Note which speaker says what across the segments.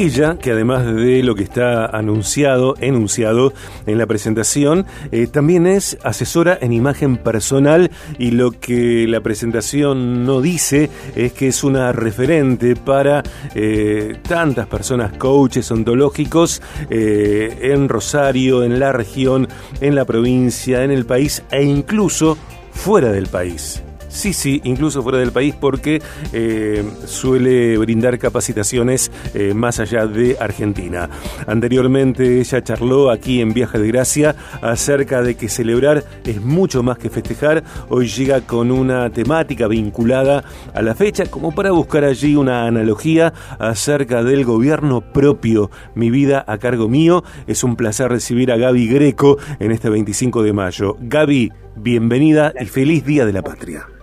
Speaker 1: Ella, que además de lo que está anunciado, enunciado en la presentación, eh, también es asesora en imagen personal y lo que la presentación no dice es que es una referente para eh, tantas personas, coaches ontológicos eh, en Rosario, en la región, en la provincia, en el país e incluso fuera del país. Sí, sí, incluso fuera del país porque eh, suele brindar capacitaciones eh, más allá de Argentina. Anteriormente ella charló aquí en Viaje de Gracia acerca de que celebrar es mucho más que festejar. Hoy llega con una temática vinculada a la fecha como para buscar allí una analogía acerca del gobierno propio. Mi vida a cargo mío. Es un placer recibir a Gaby Greco en este 25 de mayo. Gaby, bienvenida y feliz Día de la Patria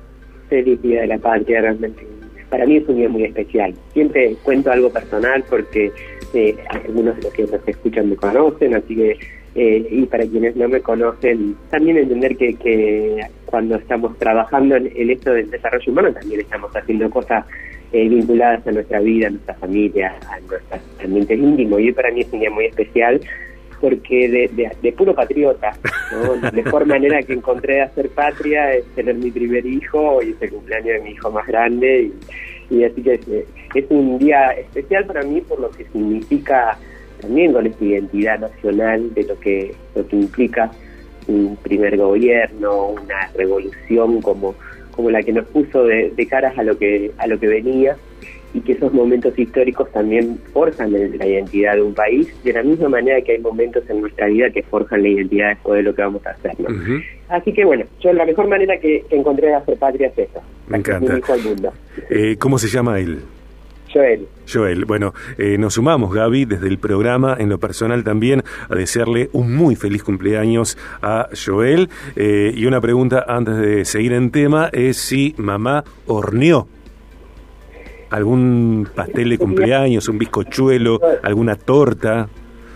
Speaker 2: feliz Día de la Patria, realmente. Para mí es un día muy especial. Siempre cuento algo personal porque eh, algunos de los que nos escuchan me conocen, así que, eh, y para quienes no me conocen, también entender que, que cuando estamos trabajando en, esto del desarrollo humano, también estamos haciendo cosas eh, vinculadas a nuestra vida, a nuestra familia, a nuestro ambiente íntimo. Y para mí es un día muy especial porque de, de, puro patriota, la mejor manera que encontré de hacer patria es tener mi primer hijo y es el cumpleaños de mi hijo más grande y, así que es, es, un día especial para mí por lo que significa también con esta identidad nacional de lo que lo que implica un primer gobierno, una revolución como como la que nos puso de, de caras a lo que a lo que venía y que esos momentos históricos también forjan la identidad de un país, de la misma manera que hay momentos en nuestra vida que forjan la identidad después de lo que vamos a hacer. Así que bueno, yo la mejor manera que, encontré de hacer patria es esa.
Speaker 1: Me encanta. Eh, ¿Cómo se llama él?
Speaker 2: Joel.
Speaker 1: Joel, bueno, eh, nos sumamos, Gaby, desde el programa, en lo personal también, a desearle un muy feliz cumpleaños a Joel. Eh, y una pregunta antes de seguir en tema es si mamá horneó algún pastel de cumpleaños, un bizcochuelo, alguna torta.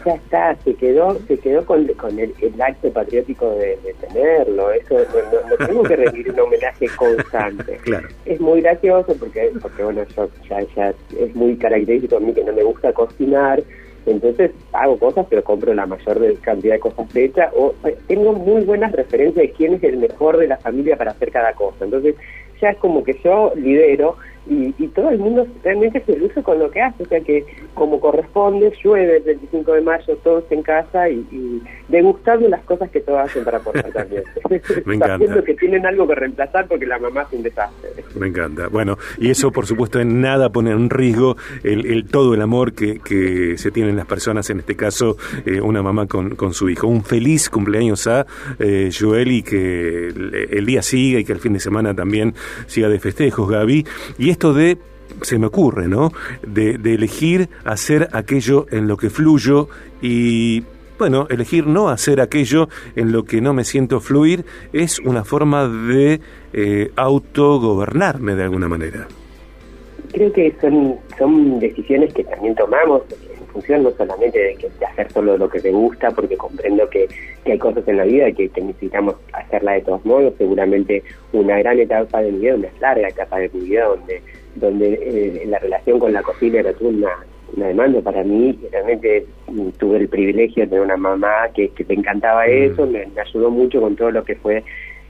Speaker 2: Ya está, se quedó, se quedó con, con el, acto patriótico de, tenerlo. Eso no, tengo que rendir un homenaje constante.
Speaker 1: Claro.
Speaker 2: Es muy gracioso porque, porque bueno, yo ya, ya es muy característico a mí que no me gusta cocinar. Entonces hago cosas, pero compro la mayor cantidad de cosas hechas. O eh, tengo muy buenas referencias de quién es el mejor de la familia para hacer cada cosa. Entonces ya es como que yo lidero y, y, todo el mundo realmente se luce con lo que hace, o sea que como corresponde, llueve el 25 de mayo todos en casa y, y degustando las cosas que todos hacen para aportar también.
Speaker 1: Me encanta.
Speaker 2: que tienen algo que reemplazar porque la mamá es un desastre.
Speaker 1: Me encanta. Bueno, y eso por supuesto en nada pone en riesgo el, el todo el amor que, que, se tienen las personas, en este caso eh, una mamá con, con, su hijo. Un feliz cumpleaños a eh, Joel y que el, el, día siga y que el fin de semana también siga de festejos, Gaby. Y esto de se me ocurre, ¿no? De, de, elegir hacer aquello en lo que fluyo y, bueno, elegir no hacer aquello en lo que no me siento fluir es una forma de eh, autogobernarme de alguna manera.
Speaker 2: Creo que son, son decisiones que también tomamos función no solamente de, que, de hacer solo lo que te gusta, porque comprendo que, que hay cosas en la vida que, que necesitamos hacerla de todos modos. Seguramente una gran etapa de mi vida, una larga etapa de mi vida donde donde eh, la relación con la cocina era una, una demanda para mí. Realmente tuve el privilegio de tener una mamá que, que le encantaba mm. eso, me, ayudó mucho con todo lo que fue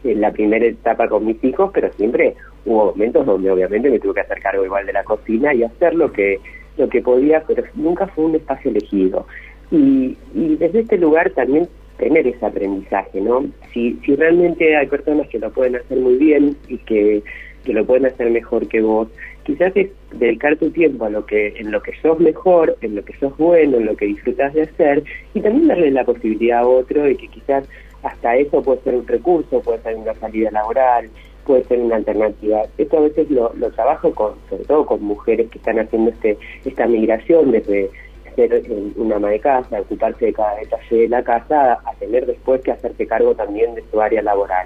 Speaker 2: eh, la primera etapa con mis hijos, pero siempre hubo momentos donde obviamente me tuve que hacer cargo igual de la cocina y hacer lo que lo que podía, pero nunca fue un espacio elegido. Y, y desde este lugar también tener ese aprendizaje, ¿no? Si, si realmente hay personas que lo pueden hacer muy bien y que, que lo pueden hacer mejor que vos, quizás es dedicar tu tiempo a lo que en lo que sos mejor, en lo que sos bueno, en lo que disfrutas de hacer y también darle la posibilidad a otro de que quizás hasta eso puede ser un recurso, puede ser una salida laboral, puede ser una alternativa. Esto a veces lo, lo trabajo con, sobre todo con mujeres que están haciendo este esta migración desde ser una ama de casa, ocuparse de cada detalle de la casa, a tener después que hacerse cargo también de su área laboral.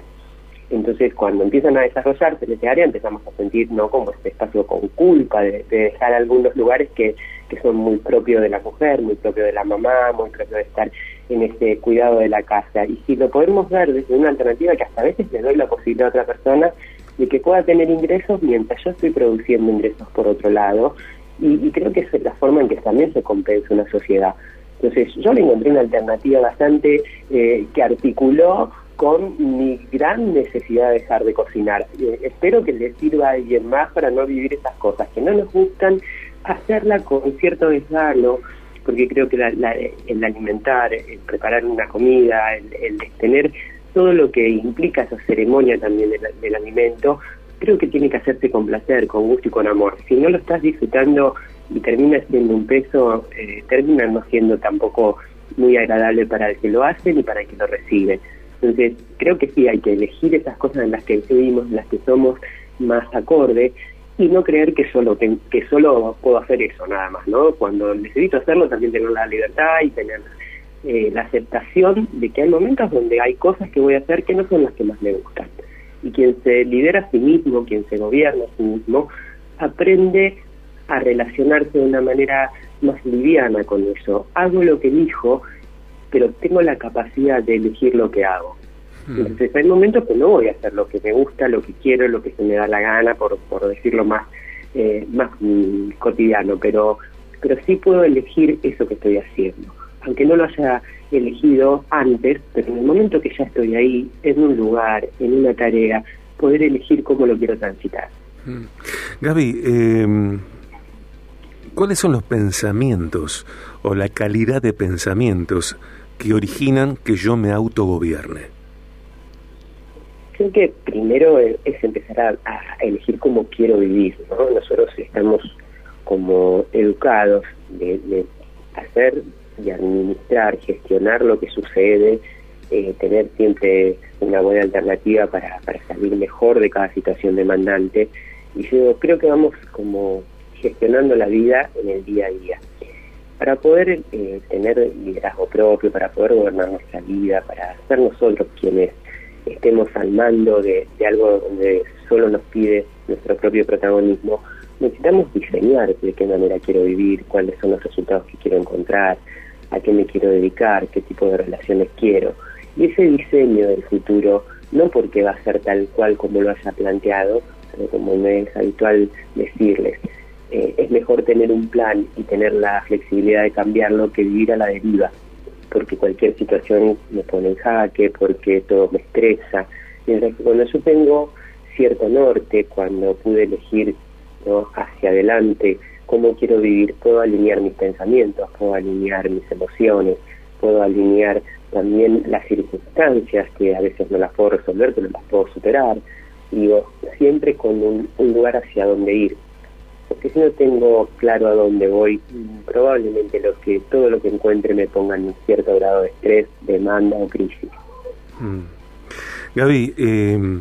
Speaker 2: Entonces, cuando empiezan a desarrollarse en ese área, empezamos a sentir no como este espacio con culpa de, dejar algunos lugares que, que son muy propios de la mujer, muy propios de la mamá, muy propios de estar en ese cuidado de la casa. Y si lo podemos ver desde una alternativa que hasta a veces le doy la posibilidad a otra persona de que pueda tener ingresos mientras yo estoy produciendo ingresos por otro lado, y, creo que es la forma en que también se compensa una sociedad. Entonces yo le encontré una alternativa bastante eh, que articuló con mi gran necesidad de dejar de cocinar. Eh, espero que le sirva a alguien más para no vivir esas cosas que no nos gustan, hacerla con cierto desgano, porque creo que el alimentar, el preparar una comida, el, tener todo lo que implica esa ceremonia también del, alimento, creo que tiene que hacerse con placer, con gusto y con amor. Si no lo estás disfrutando y termina siendo un peso, eh, termina no siendo tampoco muy agradable para el que lo hace ni para el que lo recibe. Entonces, creo que sí hay que elegir esas cosas en las que vivimos, en las que somos más acorde y no creer que solo que solo puedo hacer eso nada más, ¿no? Cuando necesito hacerlo también tener la libertad y tener eh, la aceptación de que hay momentos donde hay cosas que voy a hacer que no son las que más me gustan. Y quien se lidera a sí mismo, quien se gobierna a sí mismo, aprende a relacionarse de una manera más liviana con eso. Hago lo que elijo, pero tengo la capacidad de elegir lo que hago. Entonces hay momentos que no voy a hacer lo que me gusta, lo que quiero, lo que se me da la gana, por, por decirlo más, eh, más mm, cotidiano, pero, pero sí puedo elegir eso que estoy haciendo. Aunque no lo haya elegido antes, pero en el momento que ya estoy ahí, en un lugar, en una tarea, poder elegir cómo lo quiero transitar.
Speaker 1: Hmm. Gaby, eh, ¿cuáles son los pensamientos o la calidad de pensamientos que originan que yo me autogobierne?
Speaker 2: Creo que primero es empezar a, elegir cómo quiero vivir, ¿no? Nosotros estamos como educados de, hacer y administrar, gestionar lo que sucede, eh, tener siempre una buena alternativa para, para salir mejor de cada situación demandante. Y yo creo que vamos como gestionando la vida en el día a día para poder eh, tener liderazgo propio, para poder gobernar nuestra vida, para ser nosotros quienes estemos al mando de, algo donde solo nos pide nuestro propio protagonismo, necesitamos diseñar de qué manera quiero vivir, cuáles son los resultados que quiero encontrar, a qué me quiero dedicar, qué tipo de relaciones quiero. Y ese diseño del futuro, no porque va a ser tal cual como lo haya planteado, pero como me es habitual decirles, eh, es mejor tener un plan y tener la flexibilidad de cambiarlo que vivir a la deriva, porque cualquier situación me pone en jaque, porque todo me estresa. Mientras que cuando yo tengo cierto norte, cuando pude elegir ¿no? hacia adelante cómo quiero vivir, puedo alinear mis pensamientos, puedo alinear mis emociones, puedo alinear también las circunstancias que a veces no las puedo resolver, pero las puedo superar. Digo, siempre con un lugar hacia donde ir si no tengo claro a dónde voy, probablemente lo que todo lo que encuentre me ponga en un cierto grado de estrés, demanda o crisis.
Speaker 1: Mm. Gaby, eh,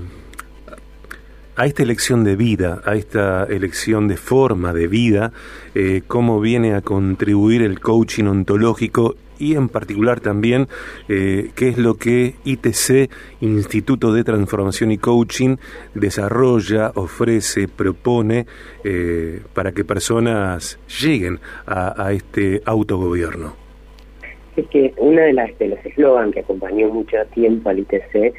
Speaker 1: a esta elección de vida, a esta elección de forma de vida, eh, cómo viene a contribuir el coaching ontológico y en particular también eh, qué es lo que ITC, Instituto de Transformación y Coaching, desarrolla, ofrece, propone eh, para que personas lleguen a, este autogobierno.
Speaker 2: Es que una de las de los eslogan que acompañó mucho tiempo al ITC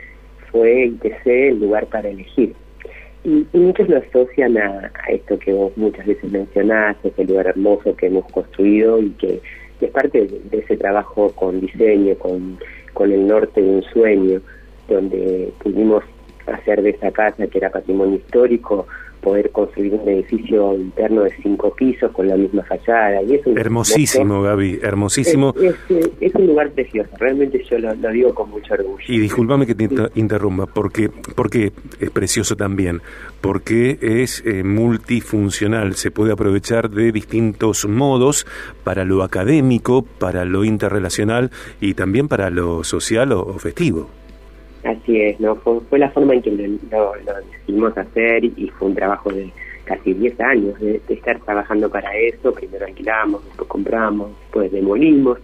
Speaker 2: fue ITC el lugar para elegir. Y, muchos lo asocian a, a, esto que vos muchas veces mencionaste, ese lugar hermoso que hemos construido y que es parte de, ese trabajo con diseño, con, con el norte de un sueño, donde pudimos hacer de esa casa, que era patrimonio histórico, poder construir un edificio interno de cinco pisos con la misma fachada. Y es
Speaker 1: hermosísimo, Gaby, hermosísimo.
Speaker 2: Es, un lugar precioso, realmente yo lo, digo con mucho orgullo.
Speaker 1: Y discúlpame que te interrumpa, porque, porque es precioso también, porque es eh, multifuncional, se puede aprovechar de distintos modos para lo académico, para lo interrelacional y también para lo social o festivo.
Speaker 2: Así es, ¿no? Fue, la forma en que lo, decidimos hacer y fue un trabajo de casi 10 años de, estar trabajando para eso. Primero alquilamos, después compramos, después demolimos.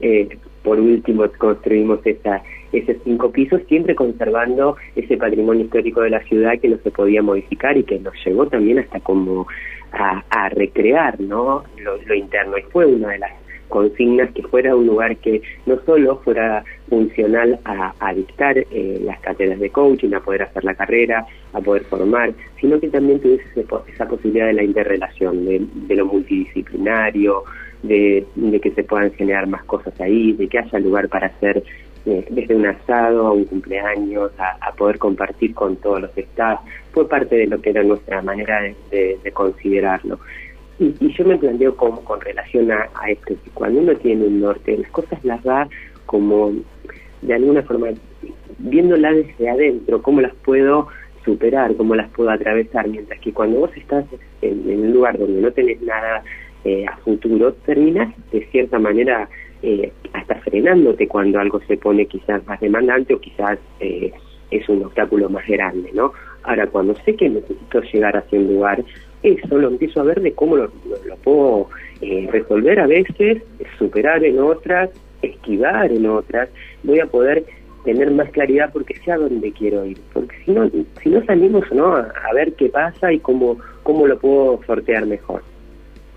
Speaker 2: Eh, por último construimos esa, esos cinco pisos, siempre conservando ese patrimonio histórico de la ciudad que no se podía modificar y que nos llegó también hasta como a, recrear ¿no? Lo, lo interno. Y fue una de las consignas que fuera un lugar que no solo fuera funcional a, dictar eh, las cátedras de coaching, a poder hacer la carrera, a poder formar, sino que también tuviese esa posibilidad de la interrelación, de, lo multidisciplinario, de, que se puedan generar más cosas ahí, de que haya lugar para hacer eh, desde un asado a un cumpleaños, a, poder compartir con todos los estados. Fue parte de lo que era nuestra manera de, considerarlo. Y, yo me planteo como con relación a, esto, que cuando uno tiene un norte, las cosas las va como de alguna forma viéndola desde adentro, cómo las puedo superar, cómo las puedo atravesar, mientras que cuando vos estás en, un lugar donde no tenés nada eh, a futuro, terminás de cierta manera eh, hasta frenándote cuando algo se pone quizás más demandante o quizás eh, es un obstáculo más grande, ¿no? Ahora, cuando sé que necesito llegar hacia un lugar, eso lo empiezo a ver de cómo lo, puedo resolver a veces, superar en otras, esquivar en otras, voy a poder tener más claridad porque sé a dónde quiero ir. Porque si no, si no salimos ¿no? A, ver qué pasa y cómo, cómo lo puedo sortear mejor.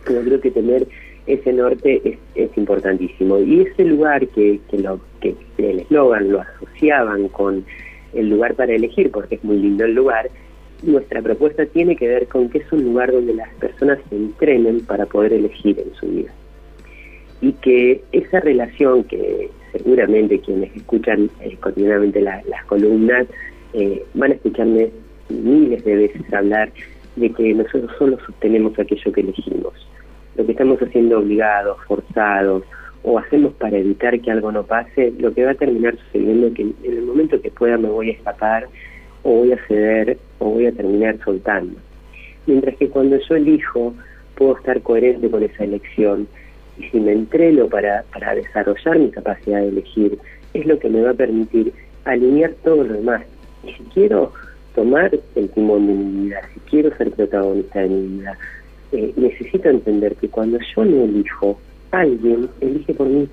Speaker 2: Yo creo que tener ese norte es, es importantísimo. Y ese lugar que, que, lo, que el eslogan lo asociaban con el lugar para elegir, porque es muy lindo el lugar, nuestra propuesta tiene que ver con que es un lugar donde las personas se entrenen para poder elegir en su vida. Y que esa relación que seguramente quienes escuchan eh, cotidianamente las columnas eh, van a escucharme miles de veces hablar de que nosotros solo sostenemos aquello que elegimos. Lo que estamos haciendo obligados, forzados, o hacemos para evitar que algo no pase, lo que va a terminar sucediendo es que en el momento que pueda me voy a escapar, o voy a ceder, o voy a terminar soltando. Mientras que cuando yo elijo, puedo estar coherente con esa elección y si me entreno para, para desarrollar mi capacidad de elegir, es lo que me va a permitir alinear todo lo demás. Y si quiero tomar el timón de mi vida, si quiero ser protagonista de mi vida, eh, necesito entender que cuando yo no elijo, alguien elige por mí.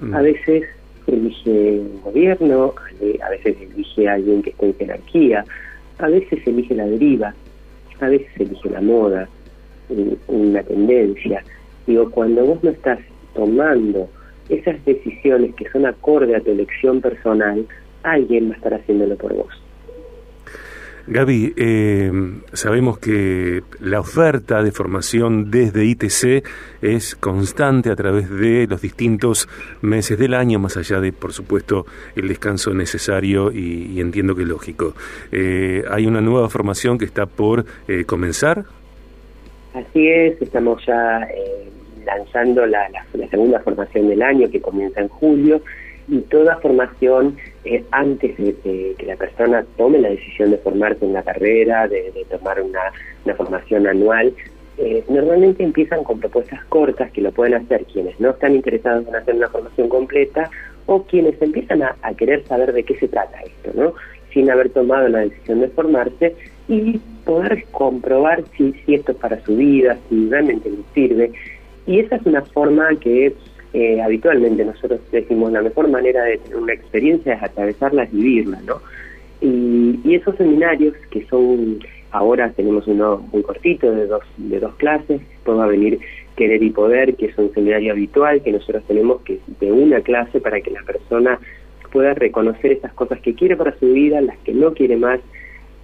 Speaker 2: Mm. A veces elige un gobierno, a veces elige a alguien que esté en jerarquía, a veces elige la deriva, a veces elige la moda, una tendencia. Digo, cuando vos no estás tomando esas decisiones que son acorde a tu elección personal, alguien va a estar haciéndolo por vos.
Speaker 1: Gaby, eh, sabemos que la oferta de formación desde ITC es constante a través de los distintos meses del año, más allá de, por supuesto, el descanso necesario y, entiendo que lógico. Eh, ¿Hay una nueva formación que está por eh, comenzar?
Speaker 2: Así es, estamos ya lanzando la, segunda formación del año que comienza en julio y toda formación eh, antes de, que la persona tome la decisión de formarse en la carrera, de, tomar una, formación anual, eh, normalmente empiezan con propuestas cortas que lo pueden hacer quienes no están interesados en hacer una formación completa o quienes empiezan a, querer saber de qué se trata esto, ¿no? sin haber tomado la decisión de formarse y poder comprobar si, si esto es para su vida, si realmente les sirve. Y esa es una forma que eh, habitualmente nosotros decimos la mejor manera de tener una experiencia es atravesarla, es vivirla, ¿no? Y, esos seminarios que son, ahora tenemos uno muy cortito de dos, de dos clases, después va a venir Querer y Poder, que es un seminario habitual que nosotros tenemos que de una clase para que la persona pueda reconocer esas cosas que quiere para su vida, las que no quiere más,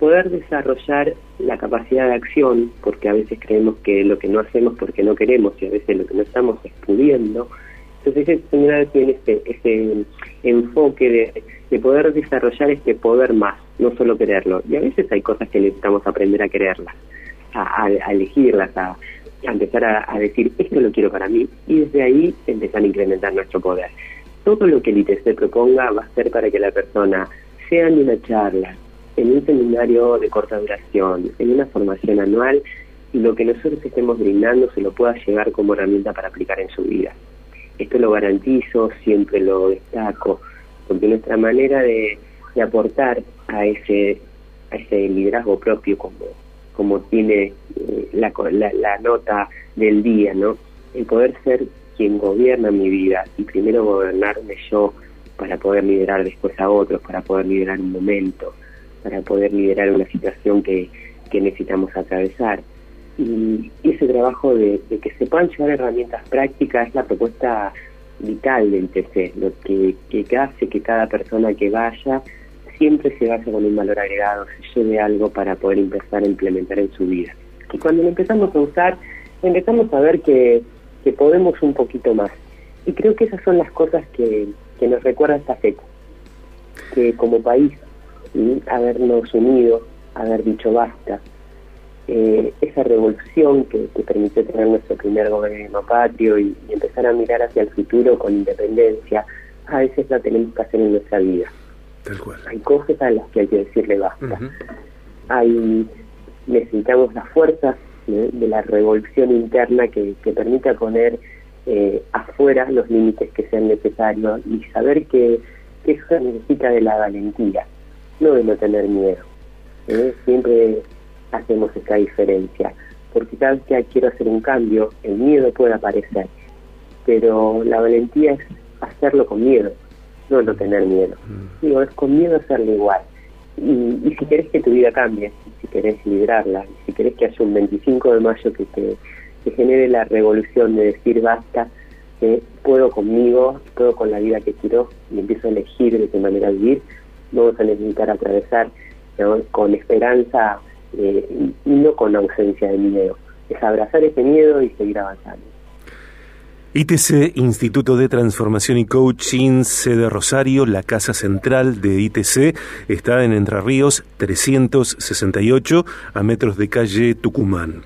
Speaker 2: poder desarrollar la capacidad de acción, porque a veces creemos que lo que no hacemos porque no queremos y a veces lo que no estamos es pudiendo. Entonces seminario tiene este, este enfoque de, poder desarrollar este poder más, no solo quererlo. Y a veces hay cosas que necesitamos aprender a quererlas, a, elegirlas, a, empezar a, decir, esto lo quiero para mí, y desde ahí empezar a incrementar nuestro poder. Todo lo que el ITC proponga va a ser para que la persona, sea en una charla, en un seminario de corta duración, en una formación anual, lo que nosotros estemos brindando se lo pueda llevar como herramienta para aplicar en su vida. Esto lo garantizo, siempre lo destaco, porque nuestra manera de, aportar a ese, liderazgo propio como, como tiene eh, la, la, nota del día, ¿no? El poder ser quien gobierna mi vida y primero gobernarme yo para poder liderar después a otros, para poder liderar un momento, para poder liderar una situación que, necesitamos atravesar. y ese trabajo de, que se puedan llevar herramientas prácticas es la propuesta vital del ITC, lo que, que hace que cada persona que vaya siempre se vaya con un valor agregado, se lleve algo para poder empezar a implementar en su vida. Y cuando lo empezamos a usar, empezamos a ver que, que podemos un poquito más. Y creo que esas son las cosas que, que nos recuerda esta fecha. Que como país, habernos unido, haber dicho basta, eh, esa revolución que, que, permitió tener nuestro primer gobierno patrio y, empezar a mirar hacia el futuro con independencia, a veces la tenemos que hacer en nuestra vida. Hay cosas a las que hay que decirle basta. Hay necesitamos las fuerzas de la revolución interna que, que permita poner eh, afuera los límites que sean necesarios y saber que, que eso necesita de la valentía, no de no tener miedo. ¿eh? Siempre hacemos esta diferencia, porque cada vez que quiero hacer un cambio, el miedo puede aparecer, pero la valentía es hacerlo con miedo, no no tener miedo. Mm. Digo, es con miedo hacerlo igual. Y, y si querés que tu vida cambie, si querés librarla, si querés que haya un 25 de mayo que te que genere la revolución de decir basta, que puedo conmigo, puedo con la vida que quiero y empiezo a elegir de qué manera vivir, vamos a necesitar atravesar con esperanza eh, y no con ausencia de miedo. Es abrazar ese miedo y seguir avanzando.
Speaker 1: ITC, Instituto de Transformación y Coaching, sede Rosario, la casa central de ITC, está en Entre Ríos 368, a metros de calle Tucumán.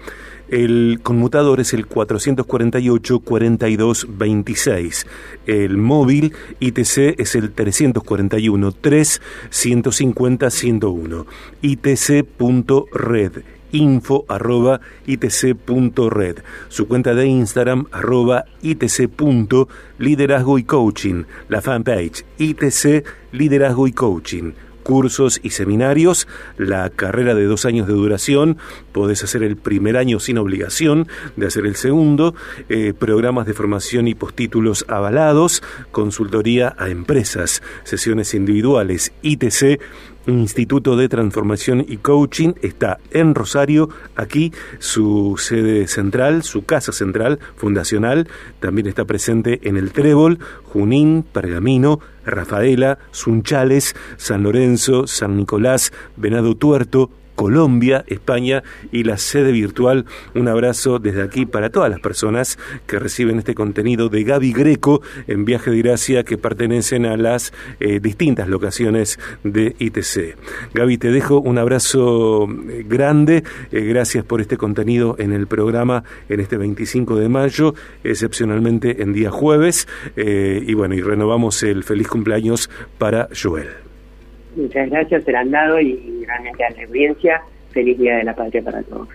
Speaker 1: El conmutador es el 448-4226. El móvil ITC es el 341-3-150-101. ITC.red info arroba itc.red, su cuenta de Instagram arroba itc. liderazgo y coaching, la fanpage itc liderazgo y coaching cursos y seminarios, la carrera de dos años de duración, podés hacer el primer año sin obligación de hacer el segundo, eh, programas de formación y postítulos avalados, consultoría a empresas, sesiones individuales, ITC, Instituto de Transformación y Coaching está en Rosario, aquí su sede central, su casa central fundacional, también está presente en el Trébol, Junín, Pergamino, Rafaela, Sunchales, San Lorenzo, San Nicolás, Venado Tuerto, Colombia, España y la sede virtual. Un abrazo desde aquí para todas las personas que reciben este contenido de Gaby Greco en Viaje de Gracia que pertenecen a las eh, distintas locaciones de ITC. Gaby, te dejo un abrazo eh, grande. Eh, gracias por este contenido en el programa en este 25 de mayo, excepcionalmente en día jueves. y bueno, y renovamos el feliz cumpleaños para Joel.
Speaker 2: Muchas gracias, dado y realmente a la audiencia. Feliz Día de la Patria para todos.